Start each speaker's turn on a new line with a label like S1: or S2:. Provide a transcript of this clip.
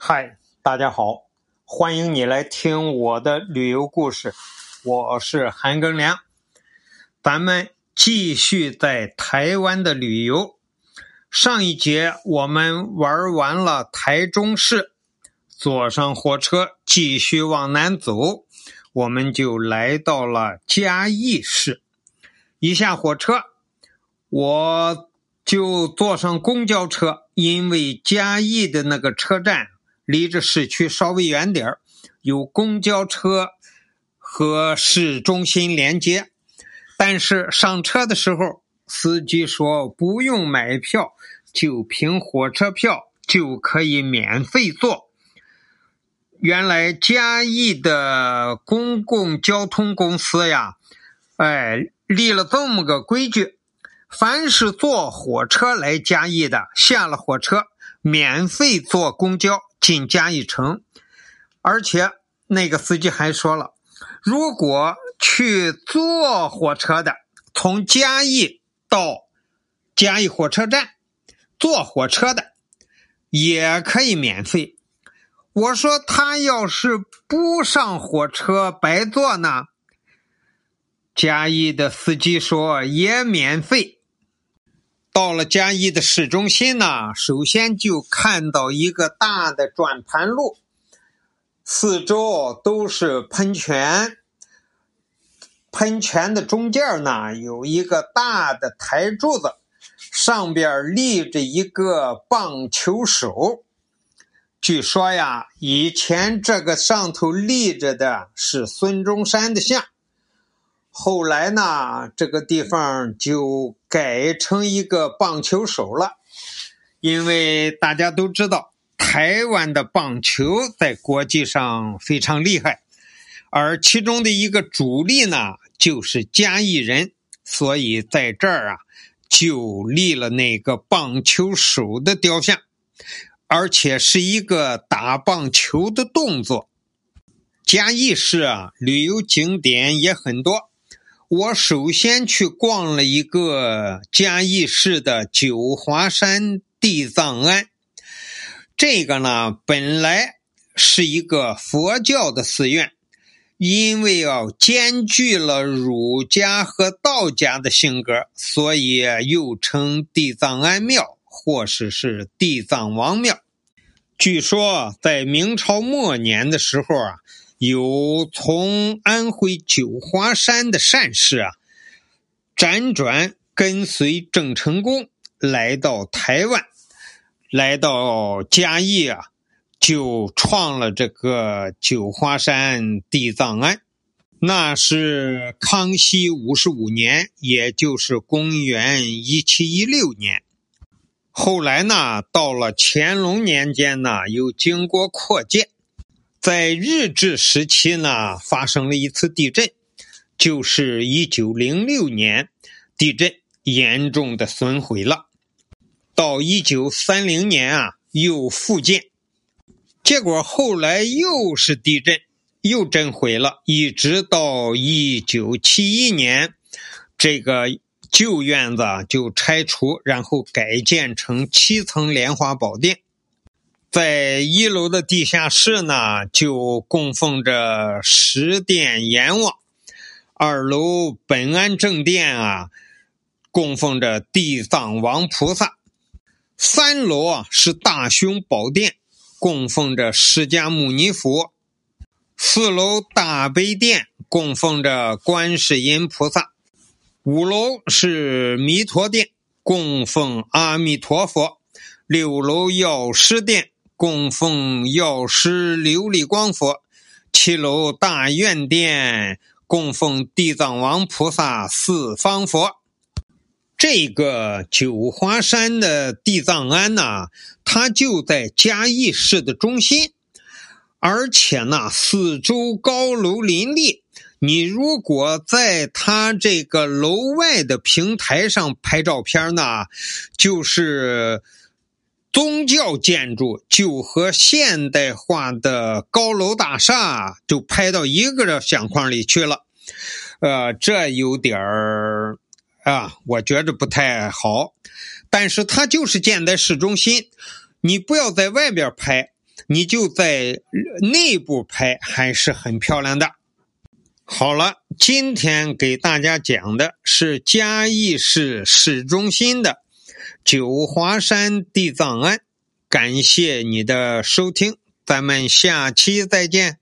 S1: 嗨，大家好，欢迎你来听我的旅游故事，我是韩庚良。咱们继续在台湾的旅游。上一节我们玩完了台中市，坐上火车继续往南走，我们就来到了嘉义市。一下火车，我就坐上公交车，因为嘉义的那个车站。离着市区稍微远点儿，有公交车和市中心连接。但是上车的时候，司机说不用买票，就凭火车票就可以免费坐。原来嘉义的公共交通公司呀，哎，立了这么个规矩：凡是坐火车来嘉义的，下了火车免费坐公交。进嘉义城，而且那个司机还说了，如果去坐火车的，从嘉义到嘉义火车站坐火车的也可以免费。我说他要是不上火车白坐呢？嘉义的司机说也免费。到了嘉义的市中心呢，首先就看到一个大的转盘路，四周都是喷泉。喷泉的中间呢，有一个大的台柱子，上边立着一个棒球手。据说呀，以前这个上头立着的是孙中山的像。后来呢，这个地方就改成一个棒球手了，因为大家都知道，台湾的棒球在国际上非常厉害，而其中的一个主力呢，就是嘉义人，所以在这儿啊，就立了那个棒球手的雕像，而且是一个打棒球的动作。嘉义市啊，旅游景点也很多。我首先去逛了一个嘉义市的九华山地藏庵，这个呢本来是一个佛教的寺院，因为啊兼具了儒家和道家的性格，所以又称地藏庵庙，或是是地藏王庙。据说在明朝末年的时候啊。有从安徽九华山的善士啊，辗转跟随郑成功来到台湾，来到嘉义啊，就创了这个九华山地藏庵。那是康熙五十五年，也就是公元一七一六年。后来呢，到了乾隆年间呢，又经过扩建。在日治时期呢，发生了一次地震，就是一九零六年地震严重的损毁了。到一九三零年啊，又复建，结果后来又是地震，又震毁了，一直到一九七一年，这个旧院子就拆除，然后改建成七层莲花宝殿。在一楼的地下室呢，就供奉着十殿阎王；二楼本安正殿啊，供奉着地藏王菩萨；三楼啊是大雄宝殿，供奉着释迦牟尼佛；四楼大悲殿供奉着观世音菩萨；五楼是弥陀殿，供奉阿弥陀佛；六楼药师殿。供奉药师琉璃光佛，七楼大院殿供奉地藏王菩萨四方佛。这个九华山的地藏庵呢，它就在嘉义市的中心，而且呢，四周高楼林立。你如果在它这个楼外的平台上拍照片呢，就是。宗教建筑就和现代化的高楼大厦就拍到一个相框里去了，呃，这有点儿啊，我觉着不太好。但是它就是建在市中心，你不要在外边拍，你就在内部拍还是很漂亮的。好了，今天给大家讲的是嘉义市市中心的九华山地藏庵。感谢你的收听，咱们下期再见。